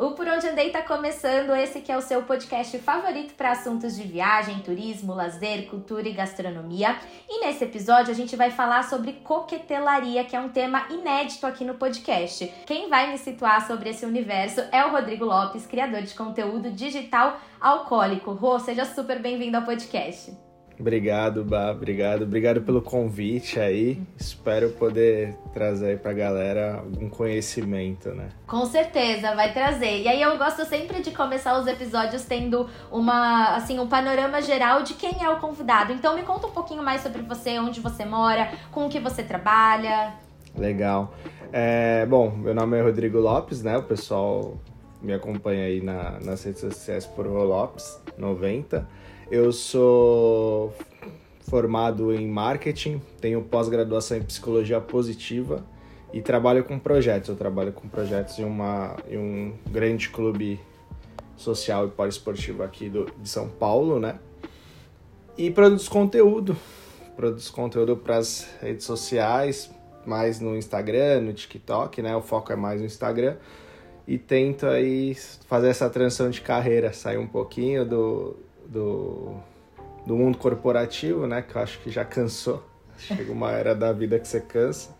O Por Onde Andei tá começando, esse que é o seu podcast favorito para assuntos de viagem, turismo, lazer, cultura e gastronomia. E nesse episódio a gente vai falar sobre coquetelaria, que é um tema inédito aqui no podcast. Quem vai me situar sobre esse universo é o Rodrigo Lopes, criador de conteúdo digital alcoólico. Rô, seja super bem-vindo ao podcast. Obrigado, Bá, obrigado. Obrigado pelo convite aí. Espero poder trazer aí pra galera algum conhecimento, né? Com certeza, vai trazer. E aí eu gosto sempre de começar os episódios tendo uma, assim, um panorama geral de quem é o convidado. Então me conta um pouquinho mais sobre você, onde você mora, com o que você trabalha. Legal. É, bom, meu nome é Rodrigo Lopes, né? O pessoal me acompanha aí na, nas redes sociais por Lopes 90. Eu sou formado em marketing, tenho pós-graduação em psicologia positiva e trabalho com projetos. Eu trabalho com projetos em, uma, em um grande clube social e poliesportivo aqui do, de São Paulo, né? E produzo conteúdo. Produzo conteúdo para as redes sociais, mais no Instagram, no TikTok, né? O foco é mais no Instagram. E tento aí fazer essa transição de carreira, sair um pouquinho do, do, do mundo corporativo, né? Que eu acho que já cansou. Chega uma era da vida que você cansa.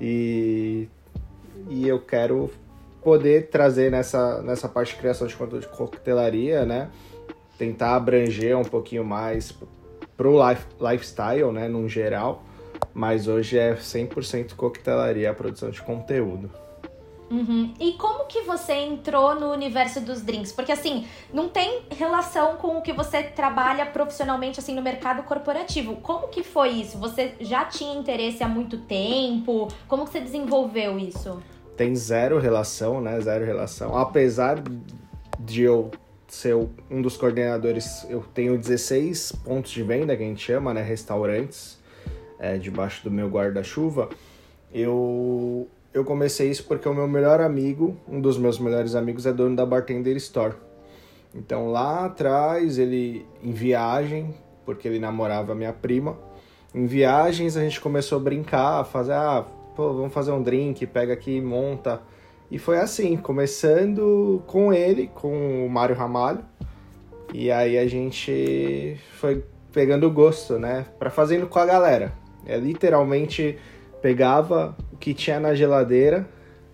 E, e eu quero poder trazer nessa, nessa parte de criação de conteúdo de coquetelaria, né? Tentar abranger um pouquinho mais pro life, lifestyle, né? Num geral. Mas hoje é 100% coquetelaria a produção de conteúdo. Uhum. E como que você entrou no universo dos drinks? Porque assim, não tem relação com o que você trabalha profissionalmente assim no mercado corporativo. Como que foi isso? Você já tinha interesse há muito tempo? Como que você desenvolveu isso? Tem zero relação, né? Zero relação. Apesar de eu ser um dos coordenadores, eu tenho 16 pontos de venda que a gente chama, né? Restaurantes, é, debaixo do meu guarda-chuva. Eu eu comecei isso porque o meu melhor amigo, um dos meus melhores amigos, é dono da Bartender Store. Então lá atrás, ele em viagem, porque ele namorava minha prima, em viagens a gente começou a brincar, a fazer, ah, pô, vamos fazer um drink, pega aqui, monta. E foi assim, começando com ele, com o Mário Ramalho. E aí a gente foi pegando gosto, né, para fazendo com a galera. É literalmente pegava o que tinha na geladeira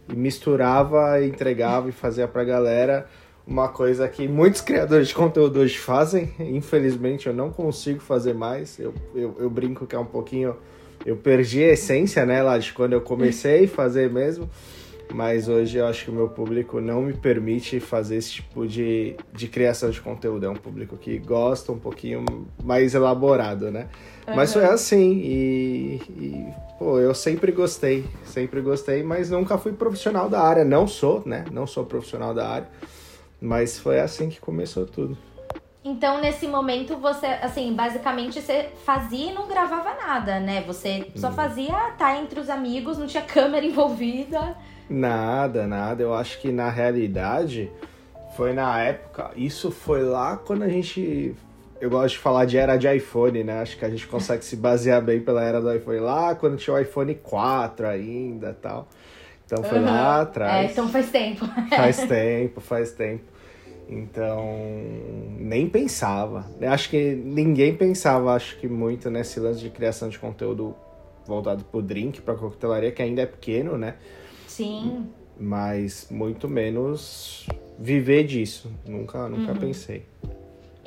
e misturava, entregava e fazia pra galera uma coisa que muitos criadores de conteúdo hoje fazem. Infelizmente eu não consigo fazer mais. Eu, eu, eu brinco que é um pouquinho. Eu perdi a essência, né, lá de quando eu comecei a fazer mesmo. Mas hoje eu acho que o meu público não me permite fazer esse tipo de, de criação de conteúdo. É um público que gosta um pouquinho mais elaborado, né? Uhum. Mas foi assim, e, e, pô, eu sempre gostei, sempre gostei, mas nunca fui profissional da área. Não sou, né? Não sou profissional da área, mas foi assim que começou tudo. Então, nesse momento, você, assim, basicamente você fazia e não gravava nada, né? Você só fazia estar tá entre os amigos, não tinha câmera envolvida. Nada, nada. Eu acho que na realidade foi na época. Isso foi lá quando a gente eu gosto de falar de era de iPhone, né? Acho que a gente consegue se basear bem pela era do iPhone lá, quando tinha o iPhone 4 ainda tal. Então foi uhum. lá atrás. É, então faz tempo. faz tempo, faz tempo. Então, nem pensava. Eu acho que ninguém pensava, acho que muito nesse lance de criação de conteúdo voltado pro drink, pra coquetelaria, que ainda é pequeno, né? Sim. Mas muito menos viver disso. Nunca, nunca uhum. pensei.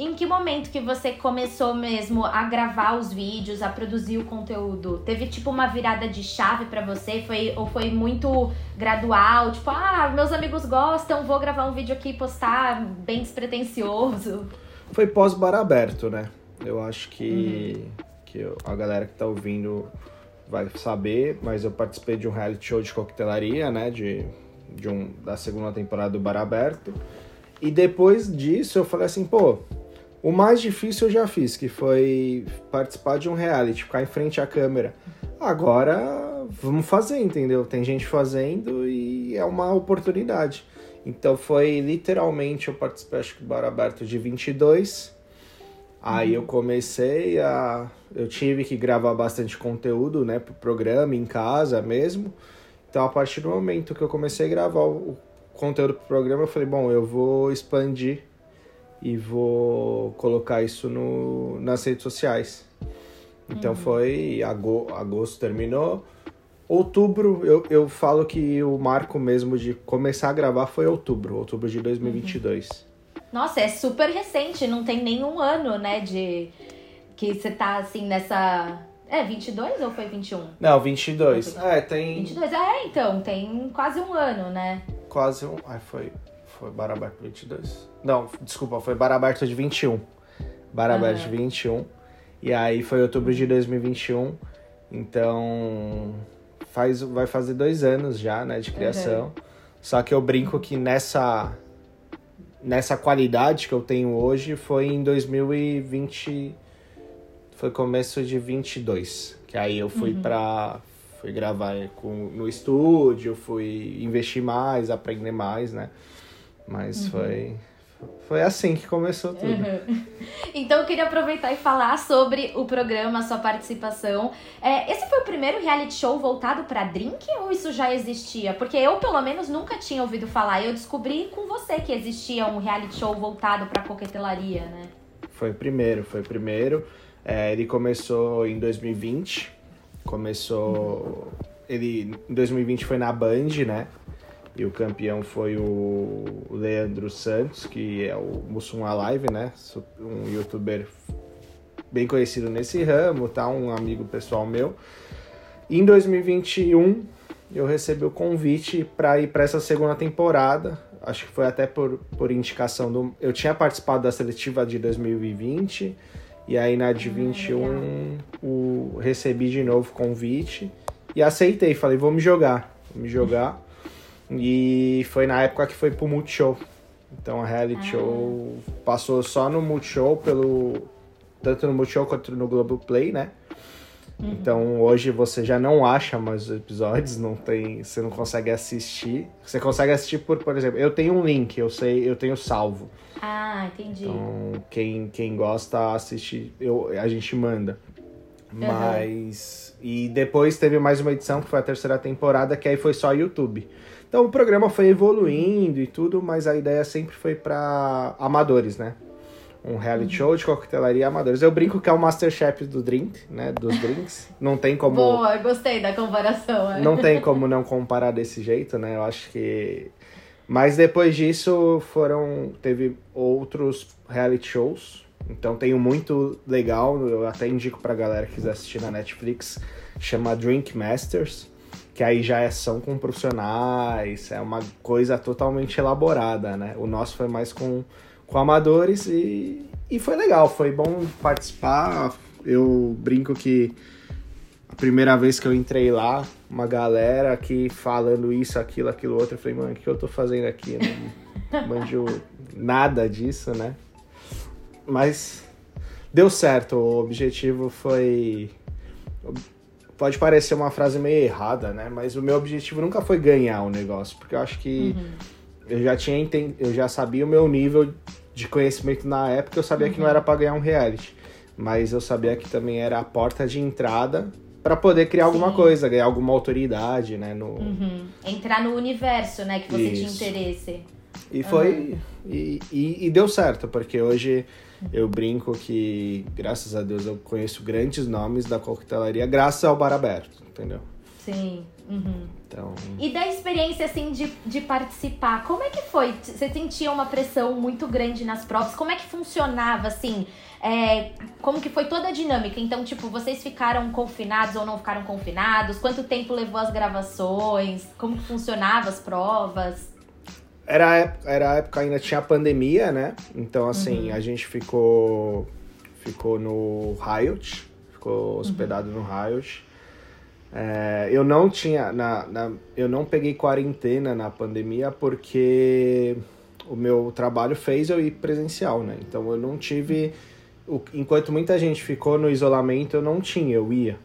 Em que momento que você começou mesmo a gravar os vídeos, a produzir o conteúdo? Teve tipo uma virada de chave para você? Foi ou foi muito gradual? Tipo, ah, meus amigos gostam, vou gravar um vídeo aqui e postar, bem despretensioso. Foi pós-bar aberto, né? Eu acho que, uhum. que a galera que tá ouvindo vai saber, mas eu participei de um reality show de coquetelaria, né? De, de um, da segunda temporada do Bar Aberto. E depois disso eu falei assim, pô, o mais difícil eu já fiz, que foi participar de um reality, ficar em frente à câmera. Agora vamos fazer, entendeu? Tem gente fazendo e é uma oportunidade. Então foi literalmente, eu participei acho que do Bar Aberto de 22. Aí eu comecei a. Eu tive que gravar bastante conteúdo, né, pro programa, em casa mesmo. Então a partir do momento que eu comecei a gravar o conteúdo pro programa, eu falei, bom, eu vou expandir e vou colocar isso no, nas redes sociais. Então uhum. foi agosto, agosto terminou. Outubro, eu, eu falo que o marco mesmo de começar a gravar foi outubro, outubro de 2022. Uhum. Nossa, é super recente, não tem nenhum ano, né, de que você tá assim nessa é, 22 ou foi 21? Não, 22. Não, é, tem. 22, é, então, tem quase um ano, né? Quase um. Ai, foi. Foi Bar Aberto 22. Não, desculpa, foi Bar Aberto de 21. Bar Aberto uhum. de 21. E aí foi outubro de 2021. Então. Faz, vai fazer dois anos já, né, de criação. Uhum. Só que eu brinco que nessa. Nessa qualidade que eu tenho hoje foi em 2020 foi começo de 22, que aí eu fui uhum. pra fui gravar com, no estúdio, fui investir mais, aprender mais, né? Mas uhum. foi foi assim que começou tudo. Uhum. Então eu queria aproveitar e falar sobre o programa, a sua participação. É, esse foi o primeiro reality show voltado para drink ou isso já existia? Porque eu, pelo menos, nunca tinha ouvido falar. Eu descobri com você que existia um reality show voltado para coquetelaria, né? Foi o primeiro, foi o primeiro. É, ele começou em 2020. Começou. Ele em 2020 foi na Band, né? E o campeão foi o Leandro Santos, que é o Mussum Alive, né? Um youtuber bem conhecido nesse ramo, tá? Um amigo pessoal meu. Em 2021 eu recebi o convite para ir para essa segunda temporada. Acho que foi até por, por indicação do. Eu tinha participado da seletiva de 2020 e aí na de 21 o, recebi de novo convite e aceitei. Falei, vou me jogar. Vou me jogar. E foi na época que foi pro Multishow. Então a reality ah. show passou só no Multishow, pelo, tanto no Multishow quanto no Globoplay, né? Uhum. Então hoje você já não acha mais os episódios, não tem, você não consegue assistir. Você consegue assistir por, por exemplo, eu tenho um link, eu sei, eu tenho salvo. Ah, entendi. Então, quem, quem gosta, assiste, eu, a gente manda. Uhum. Mas. E depois teve mais uma edição, que foi a terceira temporada, que aí foi só YouTube. Então o programa foi evoluindo e tudo, mas a ideia sempre foi para amadores, né? Um reality uhum. show de coquetelaria amadores. Eu brinco que é o Masterchef do drink, né? Dos drinks. Não tem como. Boa, gostei da comparação. É. Não tem como não comparar desse jeito, né? Eu acho que mas depois disso foram teve outros reality shows. Então tem um muito legal, eu até indico pra galera que quiser assistir na Netflix, chama Drink Masters, que aí já é são com profissionais, é uma coisa totalmente elaborada, né? O nosso foi mais com, com amadores e, e foi legal, foi bom participar. Eu brinco que primeira vez que eu entrei lá, uma galera aqui falando isso, aquilo, aquilo outro. Eu falei, mano, o que eu tô fazendo aqui? Não manjo nada disso, né? Mas deu certo. O objetivo foi. Pode parecer uma frase meio errada, né? Mas o meu objetivo nunca foi ganhar o negócio, porque eu acho que uhum. eu já tinha enten... eu já sabia o meu nível de conhecimento na época, eu sabia uhum. que não uhum. era para ganhar um reality, mas eu sabia que também era a porta de entrada para poder criar Sim. alguma coisa, ganhar alguma autoridade, né? No... Uhum. Entrar no universo, né? Que você Isso. tinha interesse. E foi. Uhum. E, e, e, deu certo, porque hoje eu brinco que, graças a Deus, eu conheço grandes nomes da coquetelaria graças ao bar aberto, entendeu? Sim. Uhum. Então... E da experiência, assim, de, de participar, como é que foi? Você sentia uma pressão muito grande nas provas? Como é que funcionava, assim? É, como que foi toda a dinâmica? Então, tipo, vocês ficaram confinados ou não ficaram confinados? Quanto tempo levou as gravações? Como que funcionava as provas? Era, era a época ainda tinha a pandemia, né? Então, assim, uhum. a gente ficou ficou no Riot, ficou uhum. hospedado uhum. no Riot. É, eu não tinha, na, na, eu não peguei quarentena na pandemia porque o meu trabalho fez eu ir presencial, né? Então eu não tive o, enquanto muita gente ficou no isolamento, eu não tinha, eu ia.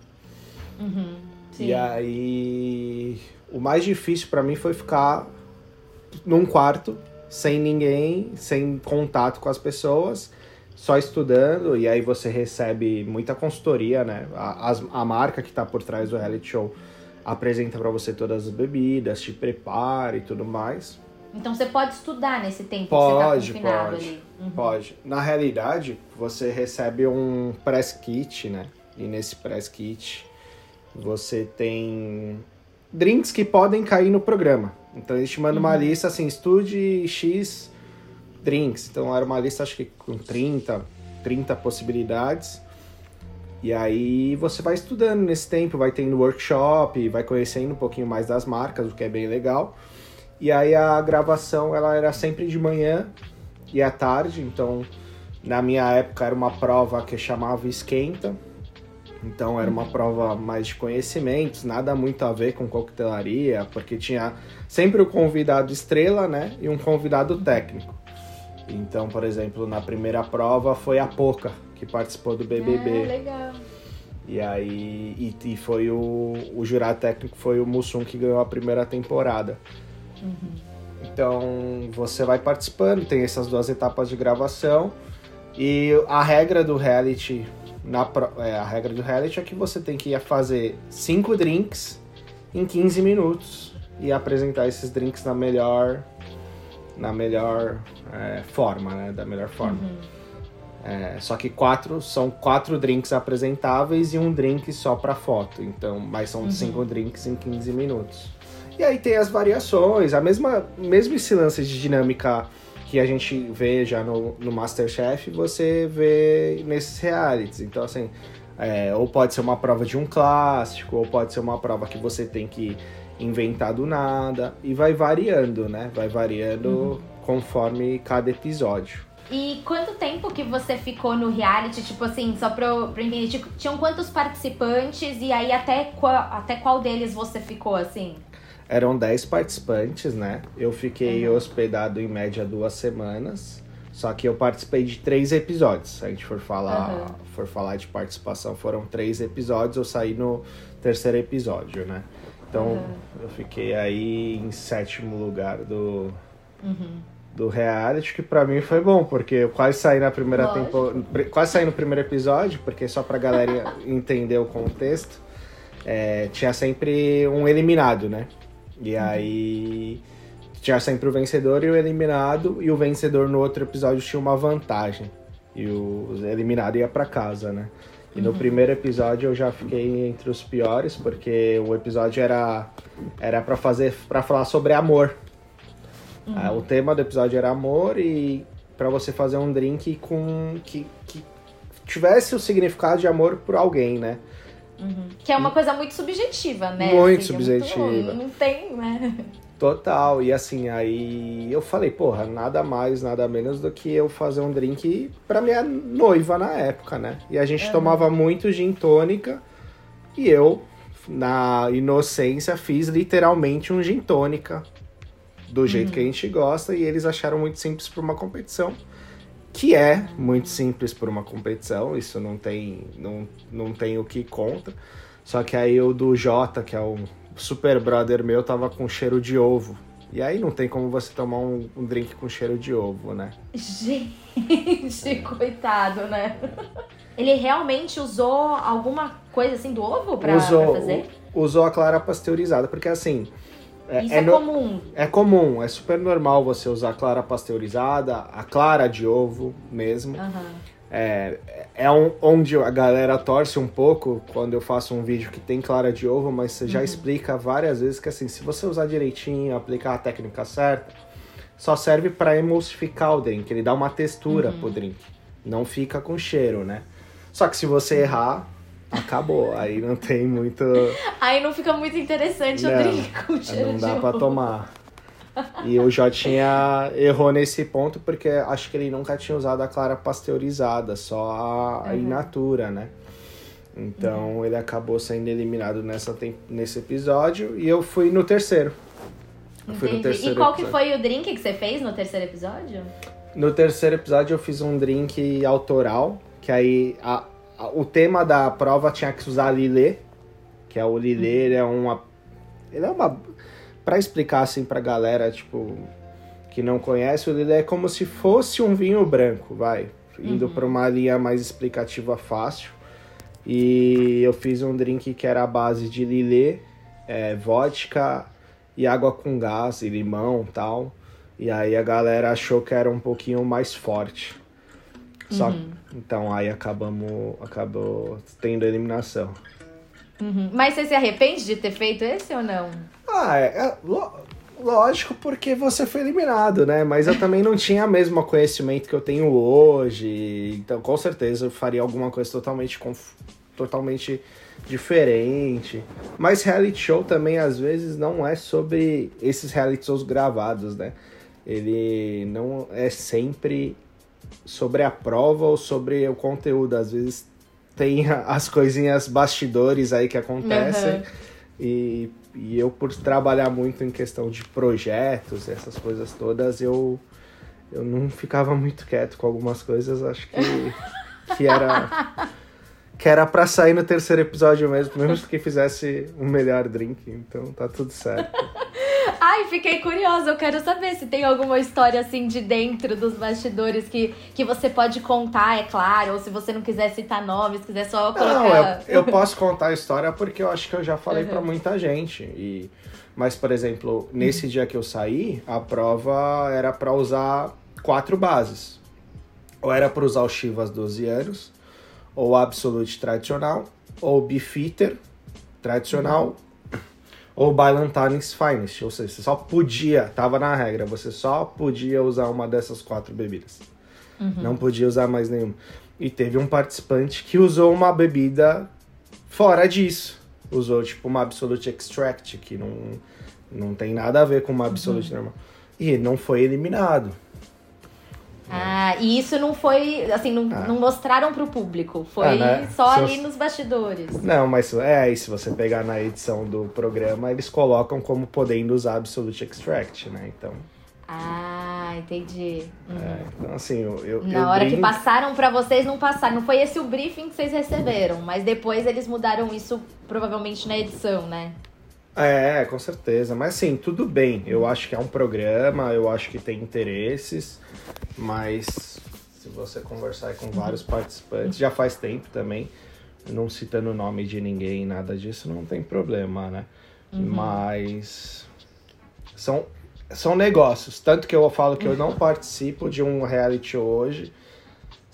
Uhum, e aí, o mais difícil para mim foi ficar num quarto, sem ninguém, sem contato com as pessoas, só estudando. E aí você recebe muita consultoria, né? A, a, a marca que tá por trás do reality show apresenta para você todas as bebidas, te prepara e tudo mais. Então você pode estudar nesse tempo Pode, que você tá pode. ali. Uhum. Pode. Na realidade, você recebe um press kit, né? E nesse press kit você tem drinks que podem cair no programa. Então eles te mandam uma lista assim, estude X drinks. Então era uma lista acho que com 30, 30 possibilidades. E aí você vai estudando nesse tempo, vai tendo workshop, vai conhecendo um pouquinho mais das marcas, o que é bem legal. E aí a gravação ela era sempre de manhã e à tarde, então na minha época era uma prova que chamava esquenta. Então era uma prova mais de conhecimentos, nada muito a ver com coquetelaria, porque tinha sempre o convidado estrela, né, e um convidado técnico. Então, por exemplo, na primeira prova foi a Poca, que participou do BBB. Ah, legal. E aí e, e foi o, o jurado técnico foi o Mussum que ganhou a primeira temporada. Então você vai participando, tem essas duas etapas de gravação e a regra do reality na é, a regra do reality é que você tem que ir fazer cinco drinks em 15 minutos e apresentar esses drinks na melhor na melhor é, forma, né? Da melhor forma. É, só que quatro são quatro drinks apresentáveis e um drink só para foto. Então, mas são cinco drinks em 15 minutos. E aí tem as variações, a mesma mesmo esse lance de dinâmica que a gente vê já no, no Masterchef, você vê nesses realities. Então, assim, é, ou pode ser uma prova de um clássico, ou pode ser uma prova que você tem que inventar do nada. E vai variando, né? Vai variando conforme cada episódio. E quanto tempo que você ficou no reality? Tipo assim, só pra eu, pra eu entender, tipo, tinham quantos participantes e aí até qual, até qual deles você ficou, assim? Eram 10 participantes, né? Eu fiquei hospedado em média duas semanas. Só que eu participei de três episódios. Se a gente for falar, Aham. for falar de participação, foram três episódios. Eu saí no terceiro episódio, né? Então Aham. eu fiquei aí em sétimo lugar do, Uhum. do reality, que pra mim foi bom, porque eu quase saí na primeira temporada. Quase saí no primeiro episódio, porque só pra galera entender o contexto, é, tinha sempre um eliminado, né? E aí tinha sempre o vencedor e o eliminado, e o vencedor no outro episódio tinha uma vantagem. E o eliminado ia pra casa, né? E no primeiro episódio eu já fiquei entre os piores, porque o episódio era era para fazer para falar sobre amor. Ah, o tema do episódio era amor e pra você fazer um drink com que, que tivesse o significado de amor por alguém, né? Que é uma coisa muito subjetiva, né? Muito Assim, é subjetiva. não tem, né? Total. E assim, aí eu falei, porra, nada mais, nada menos do que eu fazer um drink pra minha noiva na época, né? E a gente Aham. tomava muito gin tônica e eu, na inocência, fiz literalmente um gin tônica do jeito que a gente gosta e eles acharam muito simples pra uma competição. Que é muito simples por uma competição, isso não tem, não, não tem o que contra. Só que aí o do Jota, que é o super brother meu, tava com cheiro de ovo. E aí não tem como você tomar um, um drink com cheiro de ovo, né? Gente, coitado, né? Ele realmente usou alguma coisa assim do ovo pra, usou, pra fazer? usou a clara pasteurizada, porque assim. É, Isso é é, no- comum. é comum, é super normal você usar a clara pasteurizada, a clara de ovo mesmo. Aham. É, é um- onde a galera torce um pouco quando eu faço um vídeo que tem clara de ovo, mas você já explica várias vezes que assim, se você usar direitinho, aplicar a técnica certa, só serve para emulsificar o drink, ele dá uma textura pro drink, não fica com cheiro, né? Só que se você errar, acabou, aí não tem muito, Aí não fica muito interessante o Não, drink com cheiro não de dá ovo. pra tomar. E o Jotinha errou nesse ponto porque acho que ele nunca tinha usado a clara pasteurizada, só a, Uhum. in natura, né? Então ele acabou sendo eliminado nessa, nesse episódio e eu fui no terceiro. Eu fui no terceiro E qual que episódio. foi o drink que você fez no terceiro episódio? No terceiro episódio eu fiz um drink autoral, que aí a- o tema da prova tinha que usar lilê, que é o lilê, ele é uma ele é uma Pra explicar assim pra galera, tipo, que não conhece, o lilê é como se fosse um vinho branco, vai, indo pra uma linha mais explicativa fácil. E eu fiz um drink que era a base de lilê, é, vodka e água com gás e limão, tal. E aí a galera achou que era um pouquinho mais forte. Só Uhum. então aí acabamos acabou tendo eliminação. Uhum. Mas você se arrepende de ter feito esse ou não? Ah, é, é lógico porque você foi eliminado, né? Mas eu também não tinha o mesmo conhecimento que eu tenho hoje. Então, com certeza, eu faria alguma coisa totalmente, totalmente diferente. Mas reality show também, às vezes, não é sobre esses reality shows gravados, né? Ele não é sempre sobre a prova ou sobre o conteúdo. Às vezes tem as coisinhas bastidores aí que acontecem. Uhum. E, e eu, por trabalhar muito em questão de projetos, essas coisas todas, eu, eu não ficava muito quieto com algumas coisas. Acho que, que era. Que era pra sair no terceiro episódio mesmo, mesmo que fizesse um melhor drink. Então tá tudo certo. Ai, fiquei curiosa. Eu quero saber se tem alguma história assim de dentro dos bastidores que, que você pode contar, é claro. Ou se você não quiser citar nomes, quiser só colocar. Não, eu, eu posso contar a história porque eu acho que eu já falei Uhum. pra muita gente. E, mas, por exemplo, nesse dia que eu saí, a prova era pra usar quatro bases. Ou era pra usar o Chivas 12 anos, ou Absolute tradicional, ou o Beefeater tradicional, ou Bailantanes Finest. Ou seja, você só podia, tava na regra, você só podia usar uma dessas quatro bebidas. Não podia usar mais nenhuma. E teve um participante que usou uma bebida fora disso. Usou tipo uma Absolute Extract, que não, não tem nada a ver com uma Absolute normal. E ele não foi eliminado. Ah, e isso não foi, assim, não, Ah. não mostraram pro público. Foi Ah, né? só Se ali eu- nos bastidores. Não, mas é, e se você pegar na edição do programa, eles colocam como podendo usar Absolute Extract, né? Então, Ah, entendi. Uhum. é, então assim, eu, eu, eu Na hora que brinco- passaram pra vocês, não passaram. Não foi esse o briefing que vocês receberam, mas depois eles mudaram isso provavelmente na edição, né? É, com certeza. Mas assim, tudo bem. Eu acho que é um programa, eu acho que tem interesses, mas se você conversar com vários participantes, já faz tempo também, não citando o nome de ninguém, nada disso, não tem problema, né? Mas são, são negócios. Tanto que eu falo que eu não participo de um reality hoje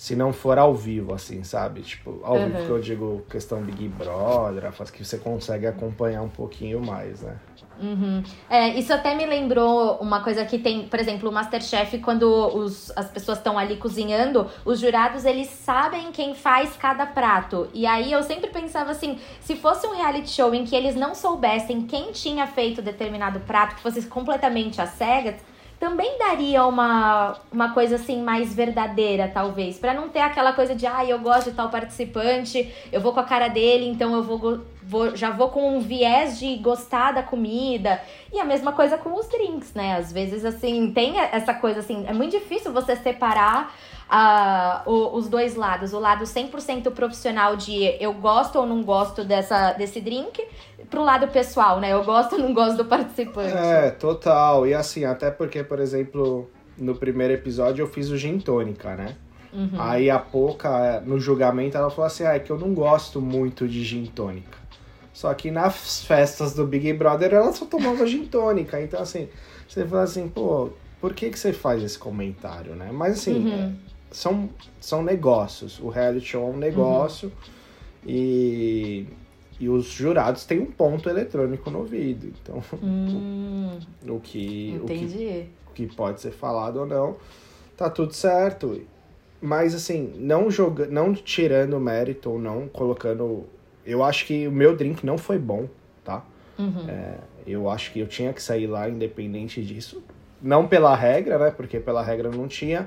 se não for ao vivo, assim, sabe? Tipo, ao vivo Uhum. que eu digo questão Big Brother, faz que você consegue acompanhar um pouquinho mais, né? Uhum. É, isso até me lembrou uma coisa que tem, por exemplo, o Masterchef, quando os, as pessoas estão ali cozinhando, os jurados, eles sabem quem faz cada prato. E aí eu sempre pensava assim, se fosse um reality show em que eles não soubessem quem tinha feito determinado prato, que fosse completamente às cegas, também daria uma, uma coisa assim mais verdadeira, talvez. Pra não ter aquela coisa de, ah, eu gosto de tal participante, eu vou com a cara dele, então eu vou, vou- já vou com um viés de gostar da comida. E a mesma coisa com os drinks, né? Às vezes, assim, tem essa coisa assim, é muito difícil você separar ah, o- os dois lados. O lado 100% profissional de eu gosto ou não gosto dessa, desse drink, pro lado pessoal, né? Eu gosto ou não gosto do participante. É, total. E assim, até porque, por exemplo, no primeiro episódio eu fiz o gin tônica, né? Uhum. Aí a Poca, no julgamento, ela falou assim, ah, é que eu não gosto muito de gin tônica. Só que nas festas do Big Brother ela só tomava gin tônica. Então, assim, você fala assim, pô, por que, que você faz esse comentário, né? Mas assim, Uhum. é, são, são negócios. O reality show é um negócio e, e os jurados têm um ponto eletrônico no ouvido. Então, Hum, o que, o que entendi. o que pode ser falado ou não, tá tudo certo. Mas assim, não joga, não tirando mérito ou não colocando, eu acho que o meu drink não foi bom, tá? Uhum. Eu acho que eu tinha que sair lá independente disso. Não pela regra, né? Porque pela regra não tinha,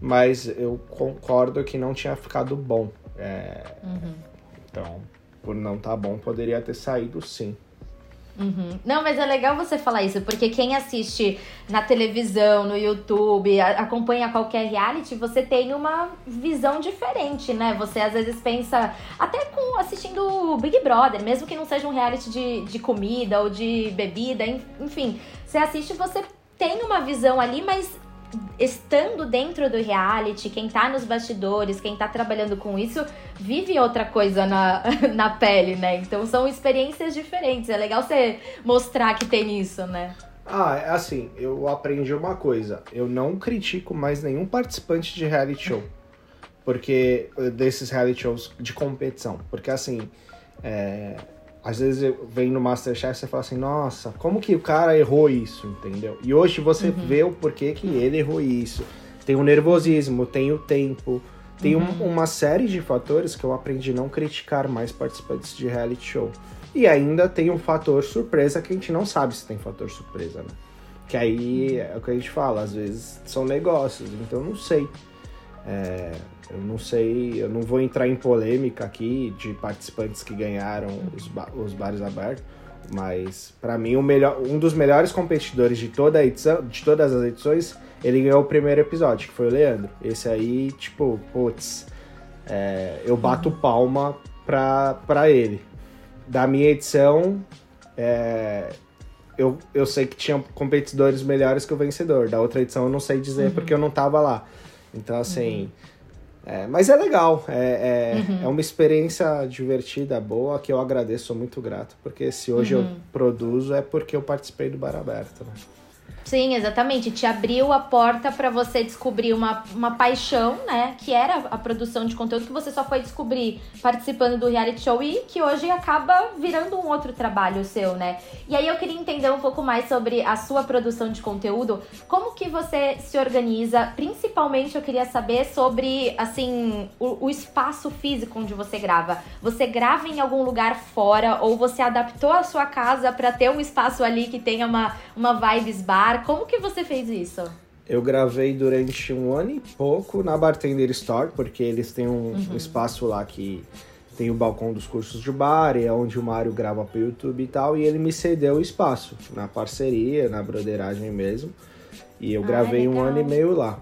mas eu concordo que não tinha ficado bom. É, Uhum. Então, por não tá bom, poderia ter saído sim. Uhum. Não, mas é legal você falar isso, porque quem assiste na televisão, no YouTube, a- acompanha qualquer reality, você tem uma visão diferente, né? Você às vezes pensa, até com assistindo Big Brother, mesmo que não seja um reality de, de comida ou de bebida, en- enfim, você assiste, você tem uma visão ali, mas estando dentro do reality, quem tá nos bastidores, quem tá trabalhando com isso, vive outra coisa na, na pele, né? Então são experiências diferentes. É legal você mostrar que tem isso, né? Ah, é assim, eu aprendi uma coisa. Eu não critico mais nenhum participante de reality show. Porque. Desses reality shows de competição. Porque assim. É, às vezes vem no Masterchef e você fala assim, nossa, como que o cara errou isso, entendeu? E hoje você uhum. vê o porquê que ele errou isso. Tem o nervosismo, tem o tempo, tem uhum. um, uma série de fatores que eu aprendi a não criticar mais participantes de reality show. E ainda tem um fator surpresa que a gente não sabe se tem fator surpresa, né? Que aí é o que a gente fala, às vezes são negócios, então eu não sei. É, eu não sei, eu não vou entrar em polêmica aqui de participantes que ganharam os, ba os bares abertos, mas para mim o melhor, um dos melhores competidores de toda a edição, de todas as edições, ele ganhou o primeiro episódio, que foi o Leandro. Esse aí, tipo, putz, é, eu bato palma pra, pra ele da minha edição, é, eu, eu sei que tinha competidores melhores que o vencedor. Da outra edição eu não sei dizer uhum. porque eu não tava lá. Então, assim. Uhum. É, mas é legal, é, é, uhum. é, uma experiência divertida, boa, que eu agradeço, sou muito grato, porque se hoje eu uhum. produzo é porque eu participei do Bar Aberto. Né? Sim, exatamente. Te abriu a porta para você descobrir uma, uma paixão, né? Que era a produção de conteúdo que você só foi descobrir participando do reality show e que hoje acaba virando um outro trabalho seu, né? E aí eu queria entender um pouco mais sobre a sua produção de conteúdo. Como que você se organiza? Principalmente eu queria saber sobre, assim, o, o espaço físico onde você grava. Você grava em algum lugar fora ou você adaptou a sua casa para ter um espaço ali que tenha uma, uma vibes bar? Como que você fez isso? Eu gravei durante um ano e pouco na Bartender Store, porque eles têm um, uhum. um espaço lá que tem o balcão dos cursos de bar, é onde o Mário grava pro YouTube e tal, e ele me cedeu o espaço, na parceria, na broderagem mesmo. E eu ah, gravei um ano e meio lá.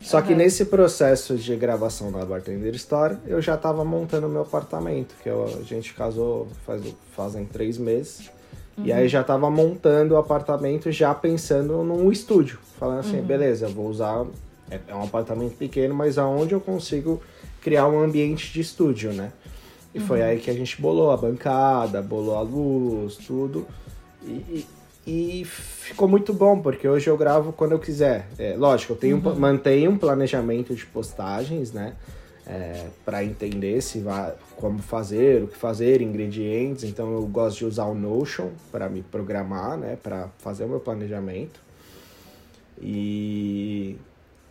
Só uhum. que nesse processo de gravação na Bartender Store, eu já estava montando meu apartamento, que eu, a gente casou faz, fazem três meses. Uhum. E aí já tava montando o apartamento já pensando num estúdio. Falando assim, uhum. beleza, vou usar. É, é, um apartamento pequeno, mas aonde eu consigo criar um ambiente de estúdio, né? E uhum. foi aí que a gente bolou a bancada, bolou a luz, tudo. E, e, e ficou muito bom, porque hoje eu gravo quando eu quiser. É, lógico, eu tenho, uhum. mantenho um planejamento de postagens, né? É, para entender se vai, como fazer, o que fazer, ingredientes. Então eu gosto de usar o Notion para me programar, né, para fazer o meu planejamento. E,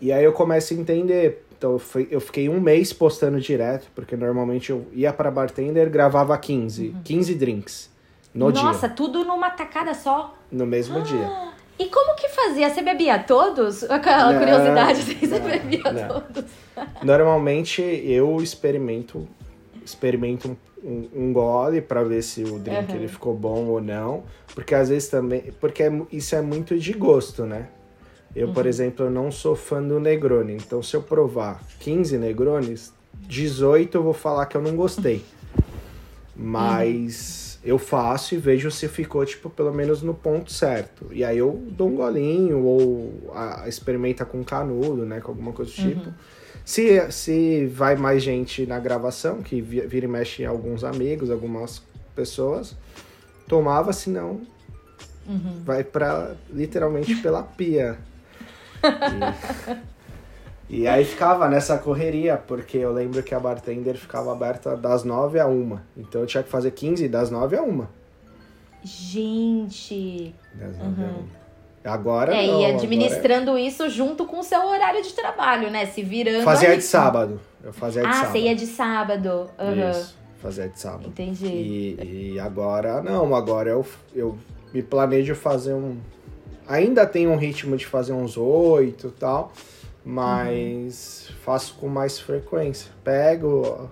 e aí eu começo a entender. Então eu, fui, eu fiquei um mês postando direto, porque normalmente eu ia para bartender, gravava 15, uhum. 15 drinks no Nossa, dia. Nossa, tudo numa tacada só? No mesmo ah. dia. E como que fazia? Você bebia todos? Aquela não, curiosidade, assim, você bebia não. todos? Normalmente eu experimento experimento um, um gole para ver se o drink uhum. ele ficou bom ou não, porque às vezes também, porque é, isso é muito de gosto, né? Eu, uhum. por exemplo, eu não sou fã do Negroni, então se eu provar 15 Negronis, 18 eu vou falar que eu não gostei. Uhum. Eu faço e vejo se ficou, tipo, pelo menos no ponto certo. E aí eu dou um golinho ou a, experimenta com canudo, né? Com alguma coisa do uhum. tipo. Se, se vai mais gente na gravação, que vira e mexe alguns amigos, algumas pessoas, tomava, senão uhum. vai para literalmente pela pia. E... E aí ficava nessa correria, porque eu lembro que a bartender ficava aberta das 9 a 1. Então eu tinha que fazer 15 das 9 a 1. Gente! Das 9 uhum. a 1. Agora. É, não, e administrando é... isso junto com o seu horário de trabalho, né? Se virando. Fazia de sábado. Eu fazia de ah, sábado. Ah, você ia de sábado. Uhum. Isso, fazia de sábado. Entendi. E, e agora, não, agora eu, eu me planejo fazer um. Ainda tenho um ritmo de fazer uns oito e tal mas uhum. faço com mais frequência. Pego,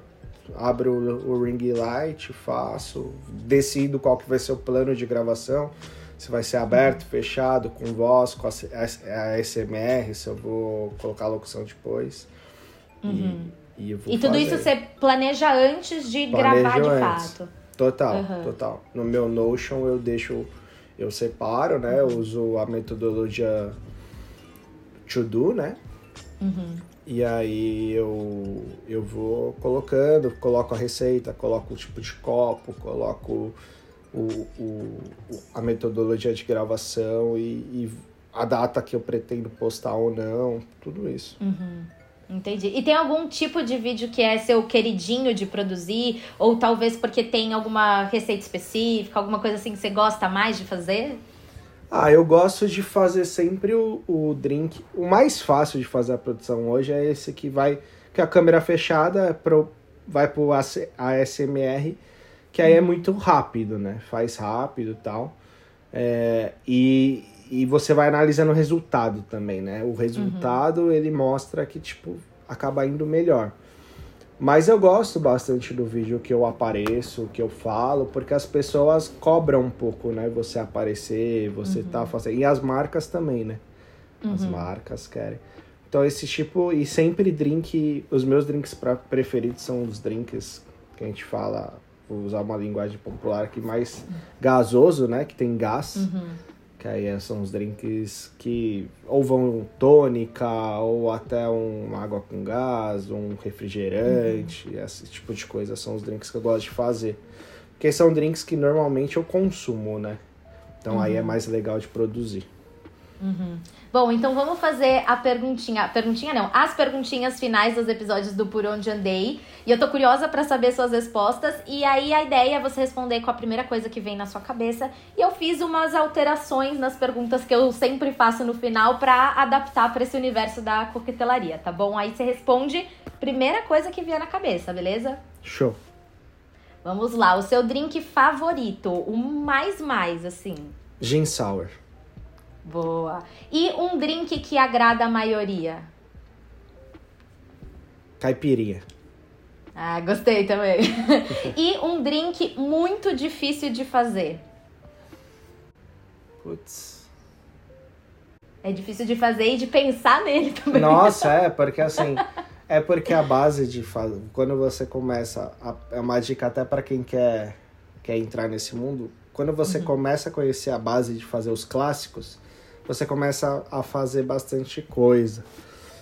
abro o ring light, faço, decido qual que vai ser o plano de gravação, se vai ser aberto, fechado, com voz, com a, a, SMR, se eu vou colocar a locução depois. Uhum. E, e, e tudo fazer. isso você planeja antes de Planejo gravar de antes. fato. Total, uhum. total. No meu Notion eu deixo, eu separo, né? Eu uso a metodologia to do, né? Uhum. E aí eu, eu vou colocando, coloco a receita, coloco o tipo de copo, coloco o, o, a metodologia de gravação e, e, a data que eu pretendo postar ou não, tudo isso. Uhum. Entendi. E tem algum tipo de vídeo que é seu queridinho de produzir? Ou talvez porque tem alguma receita específica, alguma coisa assim que você gosta mais de fazer? Ah, eu gosto de fazer sempre o, o drink. O mais fácil de fazer a produção hoje é esse que vai. Que a câmera fechada é pro, vai pro ASMR, que aí é muito rápido, né? Faz rápido e tal. É, e, e você vai analisando o resultado também, né? O resultado uhum. ele mostra que, tipo, acaba indo melhor. Mas eu gosto bastante do vídeo que eu apareço, que eu falo, porque as pessoas cobram um pouco, né? Você aparecer, você tá uhum. tá fazendo. E as marcas também, né? As uhum. marcas querem. Então, esse tipo. E sempre drink. Os meus drinks pra, preferidos são os drinks que a gente fala. Vou usar uma linguagem popular aqui, mais gasoso, né? Que tem gás. Uhum. Que aí são os drinks que ou vão tônica, ou até um água com gás, um refrigerante, uhum. esse tipo de coisa. São os drinks que eu gosto de fazer. Porque são drinks que normalmente eu consumo, né? Então uhum. aí é uhum. mais legal de produzir. Uhum. Bom, então vamos fazer a perguntinha. Perguntinha não, as perguntinhas finais dos episódios do Por Onde Andei. E eu tô curiosa para saber suas respostas. E aí a ideia é você responder com a primeira coisa que vem na sua cabeça. E eu fiz umas alterações nas perguntas que eu sempre faço no final para adaptar para esse universo da coquetelaria, tá bom? Aí você responde primeira coisa que vier na cabeça, beleza? Show. Vamos lá, o seu drink favorito, o mais mais assim. Gin sour. Boa. E um drink que agrada a maioria? Caipirinha. Ah, gostei também. e um drink muito difícil de fazer? Putz. É difícil de fazer e de pensar nele também. Nossa, é, porque assim. É porque a base de fazer. Quando você começa. A, é uma dica até para quem quer, quer entrar nesse mundo. Quando você uhum. começa a conhecer a base de fazer os clássicos, você começa a fazer bastante coisa.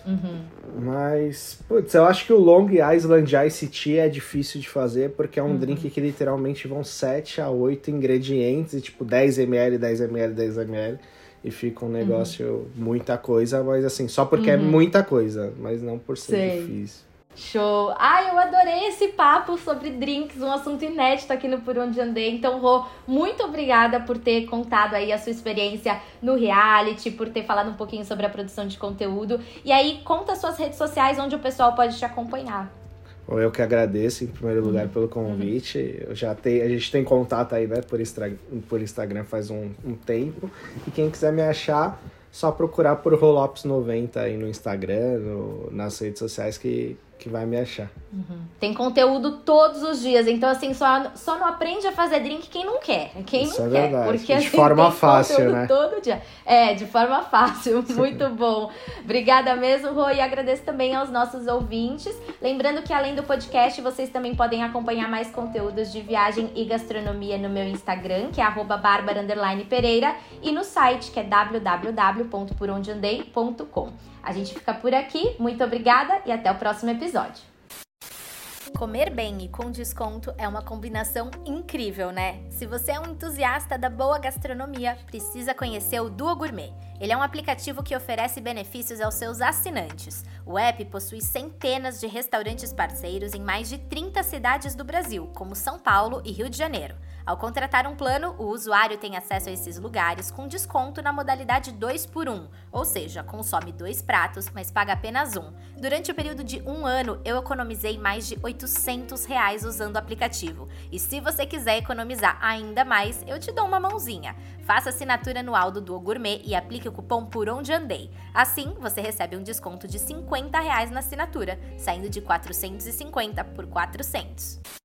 Uhum. Mas, putz, eu acho que o Long Island Ice Tea é difícil de fazer porque é um uhum. drink que literalmente vão 7 a 8 ingredientes e tipo 10 ml, 10 ml, 10 ml e fica um negócio, uhum. muita coisa, mas assim, só porque é uhum. muita coisa, mas não por ser Sei. difícil. Show! Ai, eu adorei esse papo sobre drinks, um assunto inédito aqui no Por Onde Andei. Então, Rô, muito obrigada por ter contado aí a sua experiência no reality, por ter falado um pouquinho sobre a produção de conteúdo. E aí, conta suas redes sociais onde o pessoal pode te acompanhar. Bom, eu que agradeço em primeiro lugar uhum. pelo convite. Eu já tenho, a gente tem contato aí, né, por, por Instagram faz um, um tempo. E quem quiser me achar, só procurar por Rolops90 aí no Instagram, no, nas redes sociais que que vai me achar. Uhum. Tem conteúdo todos os dias, então assim, só, só não aprende a fazer drink quem não quer. Quem Isso não é quer. Verdade. Porque, de assim, forma fácil, né? Todo dia. É, de forma fácil. Muito bom. Obrigada mesmo, Rô, e agradeço também aos nossos ouvintes. Lembrando que além do podcast, vocês também podem acompanhar mais conteúdos de viagem e gastronomia no meu Instagram, que é @barbara_pereira, e no site que é www.porondeandei.com. A gente fica por aqui. Muito obrigada e até o próximo episódio. Comer bem e com desconto é uma combinação incrível, né? Se você é um entusiasta da boa gastronomia, precisa conhecer o Duo Gourmet. Ele é um aplicativo que oferece benefícios aos seus assinantes. O app possui centenas de restaurantes parceiros em mais de 30 cidades do Brasil, como São Paulo e Rio de Janeiro. Ao contratar um plano, o usuário tem acesso a esses lugares com desconto na modalidade 2 por 1, ou seja, consome dois pratos, mas paga apenas um. Durante o período de um ano, eu economizei mais de 800 reais usando o aplicativo. E se você quiser economizar ainda mais, eu te dou uma mãozinha. Faça assinatura anual do Duo Gourmet e aplique o cupom Por Onde Andei. Assim, você recebe um desconto de 50 reais na assinatura, saindo de 450 por 400.